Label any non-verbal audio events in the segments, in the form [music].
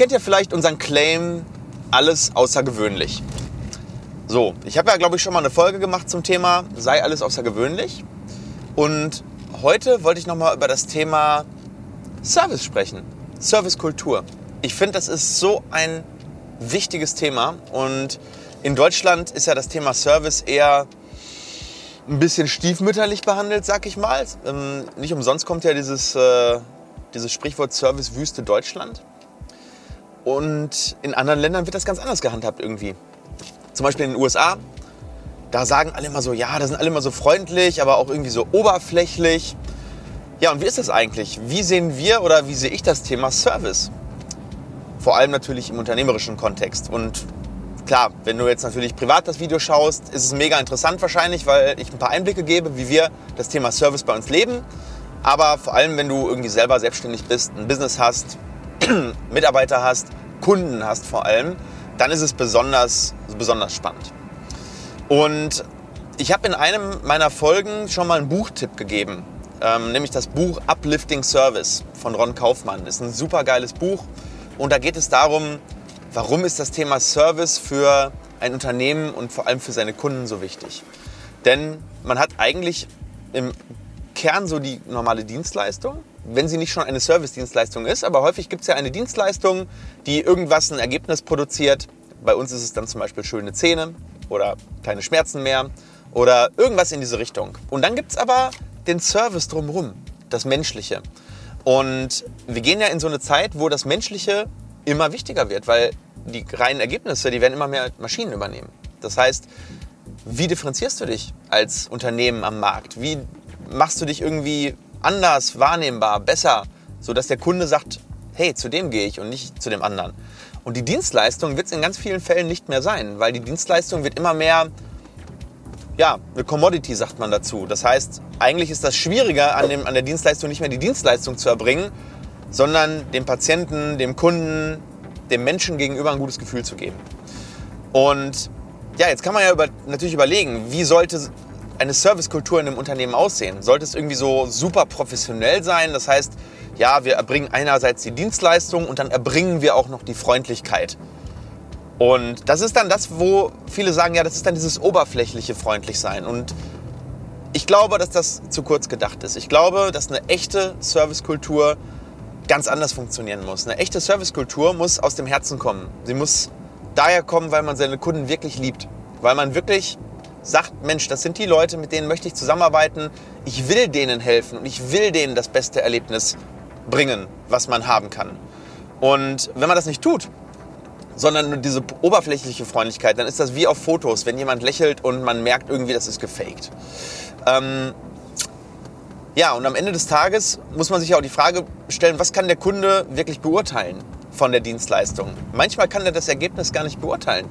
kennt ja vielleicht unseren Claim, alles außergewöhnlich. So, ich habe ja, glaube ich, schon mal eine Folge gemacht zum Thema, sei alles außergewöhnlich. Und heute wollte ich nochmal über das Thema Service sprechen, Servicekultur. Ich finde, das ist so ein wichtiges Thema und in Deutschland ist ja das Thema Service eher ein bisschen stiefmütterlich behandelt, sag ich mal. Ähm, nicht umsonst kommt ja dieses, äh, dieses Sprichwort Service Wüste Deutschland. Und in anderen Ländern wird das ganz anders gehandhabt irgendwie. Zum Beispiel in den USA, da sagen alle immer so, ja, da sind alle immer so freundlich, aber auch irgendwie so oberflächlich. Ja, und wie ist das eigentlich? Wie sehen wir oder wie sehe ich das Thema Service? Vor allem natürlich im unternehmerischen Kontext. Und klar, wenn du jetzt natürlich privat das Video schaust, ist es mega interessant wahrscheinlich, weil ich ein paar Einblicke gebe, wie wir das Thema Service bei uns leben. Aber vor allem, wenn du irgendwie selber selbstständig bist, ein Business hast, [clears throat] Mitarbeiter hast, Kunden hast vor allem, dann ist es besonders, besonders spannend. Und ich habe in einem meiner Folgen schon mal einen Buchtipp gegeben, ähm, nämlich das Buch Uplifting Service von Ron Kaufmann. Das ist ein super geiles Buch und da geht es darum, warum ist das Thema Service für ein Unternehmen und vor allem für seine Kunden so wichtig. Denn man hat eigentlich im Kern so die normale Dienstleistung, wenn sie nicht schon eine Service-Dienstleistung ist. Aber häufig gibt es ja eine Dienstleistung, die irgendwas, ein Ergebnis produziert. Bei uns ist es dann zum Beispiel schöne Zähne oder keine Schmerzen mehr oder irgendwas in diese Richtung. Und dann gibt es aber den Service drumherum, das Menschliche. Und wir gehen ja in so eine Zeit, wo das Menschliche immer wichtiger wird, weil die reinen Ergebnisse, die werden immer mehr Maschinen übernehmen. Das heißt, wie differenzierst du dich als Unternehmen am Markt? Wie machst du dich irgendwie anders wahrnehmbar, besser, sodass der Kunde sagt, hey, zu dem gehe ich und nicht zu dem anderen. Und die Dienstleistung wird es in ganz vielen Fällen nicht mehr sein, weil die Dienstleistung wird immer mehr, ja, eine Commodity sagt man dazu. Das heißt, eigentlich ist das Schwieriger an, dem, an der Dienstleistung nicht mehr die Dienstleistung zu erbringen, sondern dem Patienten, dem Kunden, dem Menschen gegenüber ein gutes Gefühl zu geben. Und ja, jetzt kann man ja über, natürlich überlegen, wie sollte eine Servicekultur in einem Unternehmen aussehen? Sollte es irgendwie so super professionell sein? Das heißt, ja, wir erbringen einerseits die Dienstleistung und dann erbringen wir auch noch die Freundlichkeit. Und das ist dann das, wo viele sagen, ja, das ist dann dieses oberflächliche Freundlichsein. Und ich glaube, dass das zu kurz gedacht ist. Ich glaube, dass eine echte Servicekultur ganz anders funktionieren muss. Eine echte Servicekultur muss aus dem Herzen kommen. Sie muss daher kommen, weil man seine Kunden wirklich liebt. Weil man wirklich sagt, Mensch, das sind die Leute, mit denen möchte ich zusammenarbeiten. Ich will denen helfen und ich will denen das beste Erlebnis bringen, was man haben kann. Und wenn man das nicht tut, sondern nur diese oberflächliche Freundlichkeit, dann ist das wie auf Fotos, wenn jemand lächelt und man merkt irgendwie, das ist gefaked. Ähm, ja, und am Ende des Tages muss man sich auch die Frage stellen, was kann der Kunde wirklich beurteilen von der Dienstleistung? Manchmal kann er das Ergebnis gar nicht beurteilen.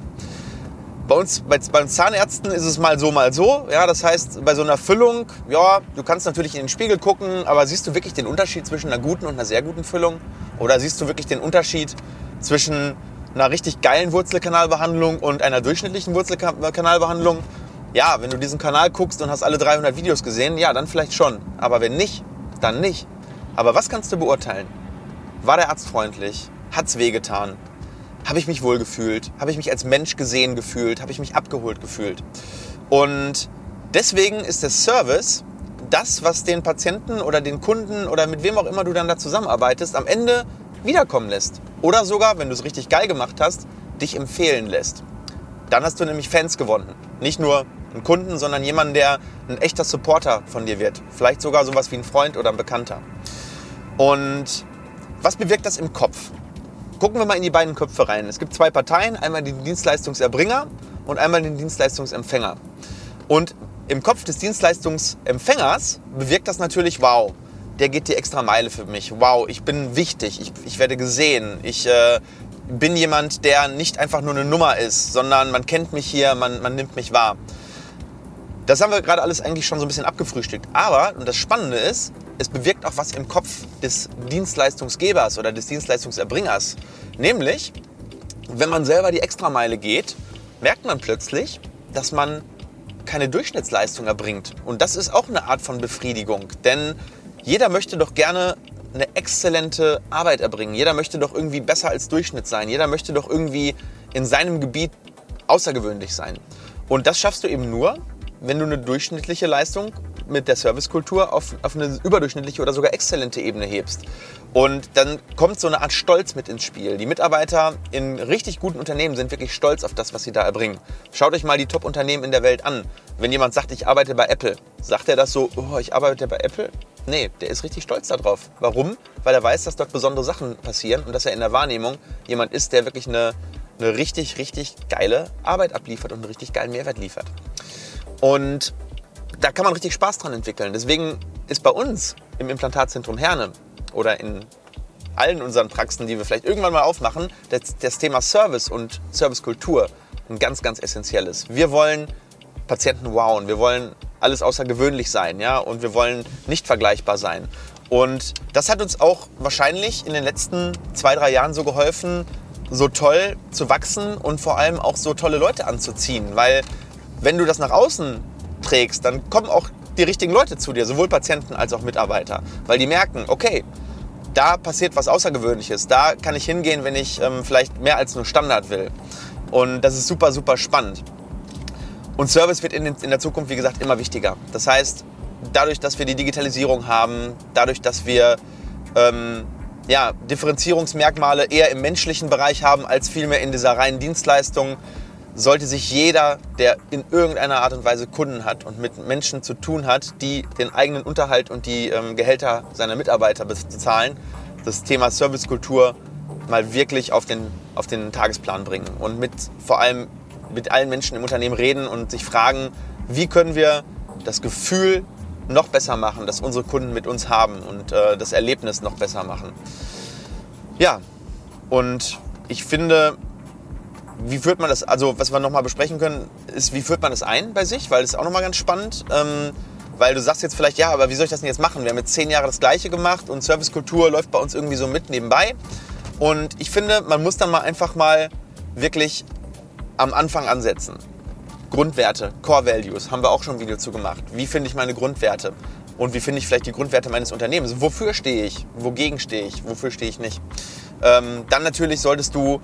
Bei uns, bei, bei Zahnärzten ist es mal so, mal so. Ja, das heißt, bei so einer Füllung, ja, du kannst natürlich in den Spiegel gucken, aber siehst du wirklich den Unterschied zwischen einer guten und einer sehr guten Füllung? Oder siehst du wirklich den Unterschied zwischen einer richtig geilen Wurzelkanalbehandlung und einer durchschnittlichen Wurzelkanalbehandlung? Ja, wenn du diesen Kanal guckst und hast alle 300 Videos gesehen, ja, dann vielleicht schon. Aber wenn nicht, dann nicht. Aber was kannst du beurteilen? War der Arzt freundlich? Hat's wehgetan? Habe ich mich wohl gefühlt, habe ich mich als Mensch gesehen gefühlt, habe ich mich abgeholt gefühlt. Und deswegen ist der Service das, was den Patienten oder den Kunden oder mit wem auch immer du dann da zusammenarbeitest, am Ende wiederkommen lässt. Oder sogar, wenn du es richtig geil gemacht hast, dich empfehlen lässt. Dann hast du nämlich Fans gewonnen. Nicht nur einen Kunden, sondern jemanden, der ein echter Supporter von dir wird. Vielleicht sogar sowas wie ein Freund oder ein Bekannter. Und was bewirkt das im Kopf? Gucken wir mal in die beiden Köpfe rein. Es gibt zwei Parteien, einmal den Dienstleistungserbringer und einmal den Dienstleistungsempfänger. Und im Kopf des Dienstleistungsempfängers bewirkt das natürlich, wow, der geht die extra Meile für mich. Wow, ich bin wichtig, ich, ich werde gesehen, ich äh, bin jemand, der nicht einfach nur eine Nummer ist, sondern man kennt mich hier, man, man nimmt mich wahr. Das haben wir gerade alles eigentlich schon so ein bisschen abgefrühstückt. Aber, und das Spannende ist, es bewirkt auch was im Kopf des Dienstleistungsgebers oder des Dienstleistungserbringers. Nämlich, wenn man selber die Extrameile geht, merkt man plötzlich, dass man keine Durchschnittsleistung erbringt. Und das ist auch eine Art von Befriedigung. Denn jeder möchte doch gerne eine exzellente Arbeit erbringen. Jeder möchte doch irgendwie besser als Durchschnitt sein. Jeder möchte doch irgendwie in seinem Gebiet außergewöhnlich sein. Und das schaffst du eben nur, wenn du eine durchschnittliche Leistung mit der Servicekultur auf, auf eine überdurchschnittliche oder sogar exzellente Ebene hebst. Und dann kommt so eine Art Stolz mit ins Spiel. Die Mitarbeiter in richtig guten Unternehmen sind wirklich stolz auf das, was sie da erbringen. Schaut euch mal die Top-Unternehmen in der Welt an. Wenn jemand sagt, ich arbeite bei Apple, sagt er das so, oh, ich arbeite bei Apple? Nee, der ist richtig stolz darauf. Warum? Weil er weiß, dass dort besondere Sachen passieren und dass er in der Wahrnehmung jemand ist, der wirklich eine, eine richtig, richtig geile Arbeit abliefert und einen richtig geilen Mehrwert liefert. Und da kann man richtig Spaß dran entwickeln. Deswegen ist bei uns im Implantatzentrum Herne oder in allen unseren Praxen, die wir vielleicht irgendwann mal aufmachen, das, das Thema Service und Servicekultur ein ganz, ganz essentielles. Wir wollen Patienten wowen, wir wollen alles außergewöhnlich sein, ja, und wir wollen nicht vergleichbar sein. Und das hat uns auch wahrscheinlich in den letzten zwei, drei Jahren so geholfen, so toll zu wachsen und vor allem auch so tolle Leute anzuziehen. Weil wenn du das nach außen trägst, dann kommen auch die richtigen Leute zu dir, sowohl Patienten als auch Mitarbeiter. Weil die merken, okay, da passiert was Außergewöhnliches. Da kann ich hingehen, wenn ich ähm, vielleicht mehr als nur Standard will. Und das ist super, super spannend. Und Service wird in, in der Zukunft, wie gesagt, immer wichtiger. Das heißt, dadurch, dass wir die Digitalisierung haben, dadurch, dass wir ähm, ja, Differenzierungsmerkmale eher im menschlichen Bereich haben, als vielmehr in dieser reinen Dienstleistung, sollte sich jeder, der in irgendeiner Art und Weise Kunden hat und mit Menschen zu tun hat, die den eigenen Unterhalt und die ähm, Gehälter seiner Mitarbeiter bezahlen, das Thema Servicekultur mal wirklich auf den, auf den Tagesplan bringen und mit vor allem mit allen Menschen im Unternehmen reden und sich fragen, wie können wir das Gefühl noch besser machen, das unsere Kunden mit uns haben und äh, das Erlebnis noch besser machen. Ja, und ich finde, wie führt man das, also was wir nochmal besprechen können, ist, wie führt man das ein bei sich, weil das ist auch nochmal ganz spannend. Ähm, weil du sagst jetzt vielleicht, ja, aber wie soll ich das denn jetzt machen? Wir haben jetzt zehn Jahre das Gleiche gemacht und Servicekultur läuft bei uns irgendwie so mit nebenbei. Und ich finde, man muss dann mal einfach mal wirklich am Anfang ansetzen. Grundwerte, Core Values, haben wir auch schon ein Video zu gemacht. Wie finde ich meine Grundwerte? Und wie finde ich vielleicht die Grundwerte meines Unternehmens? Wofür stehe ich? Wogegen stehe ich? Wofür stehe ich nicht? Ähm, dann natürlich solltest du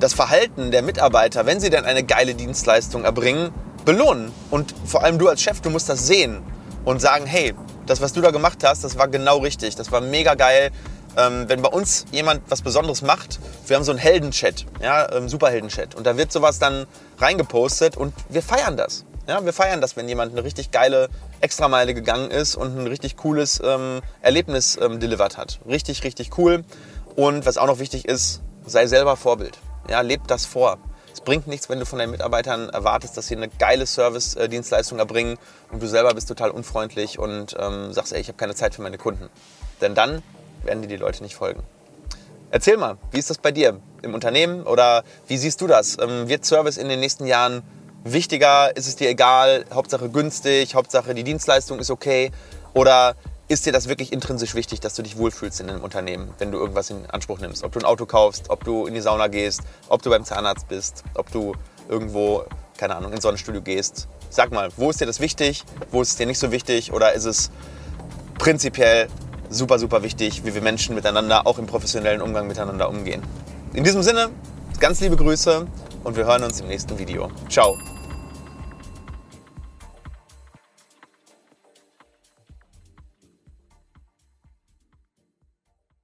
das Verhalten der Mitarbeiter, wenn sie dann eine geile Dienstleistung erbringen, belohnen. Und vor allem du als Chef, du musst das sehen und sagen, hey, das, was du da gemacht hast, das war genau richtig, das war mega geil. Ähm, wenn bei uns jemand was Besonderes macht, wir haben so einen Heldenchat, ja, ähm, Superheldenchat, und da wird sowas dann reingepostet und wir feiern das. Ja, wir feiern das, wenn jemand eine richtig geile Extrameile gegangen ist und ein richtig cooles ähm, Erlebnis ähm, delivered hat. Richtig, richtig cool. Und was auch noch wichtig ist, sei selber Vorbild. Ja, lebt das vor. Es bringt nichts, wenn du von deinen Mitarbeitern erwartest, dass sie eine geile Service-Dienstleistung erbringen und du selber bist total unfreundlich und ähm, sagst, ey, ich habe keine Zeit für meine Kunden. Denn dann werden dir die Leute nicht folgen. Erzähl mal, wie ist das bei dir im Unternehmen oder wie siehst du das? Ähm, wird Service in den nächsten Jahren wichtiger? Ist es dir egal? Hauptsache günstig? Hauptsache die Dienstleistung ist okay? Oder ist dir das wirklich intrinsisch wichtig, dass du dich wohlfühlst in einem Unternehmen, wenn du irgendwas in Anspruch nimmst? Ob du ein Auto kaufst, ob du in die Sauna gehst, ob du beim Zahnarzt bist, ob du irgendwo, keine Ahnung, ins Sonnenstudio gehst. Sag mal, wo ist dir das wichtig? Wo ist es dir nicht so wichtig? Oder ist es prinzipiell super, super wichtig, wie wir Menschen miteinander, auch im professionellen Umgang miteinander umgehen? In diesem Sinne, ganz liebe Grüße und wir hören uns im nächsten Video. Ciao!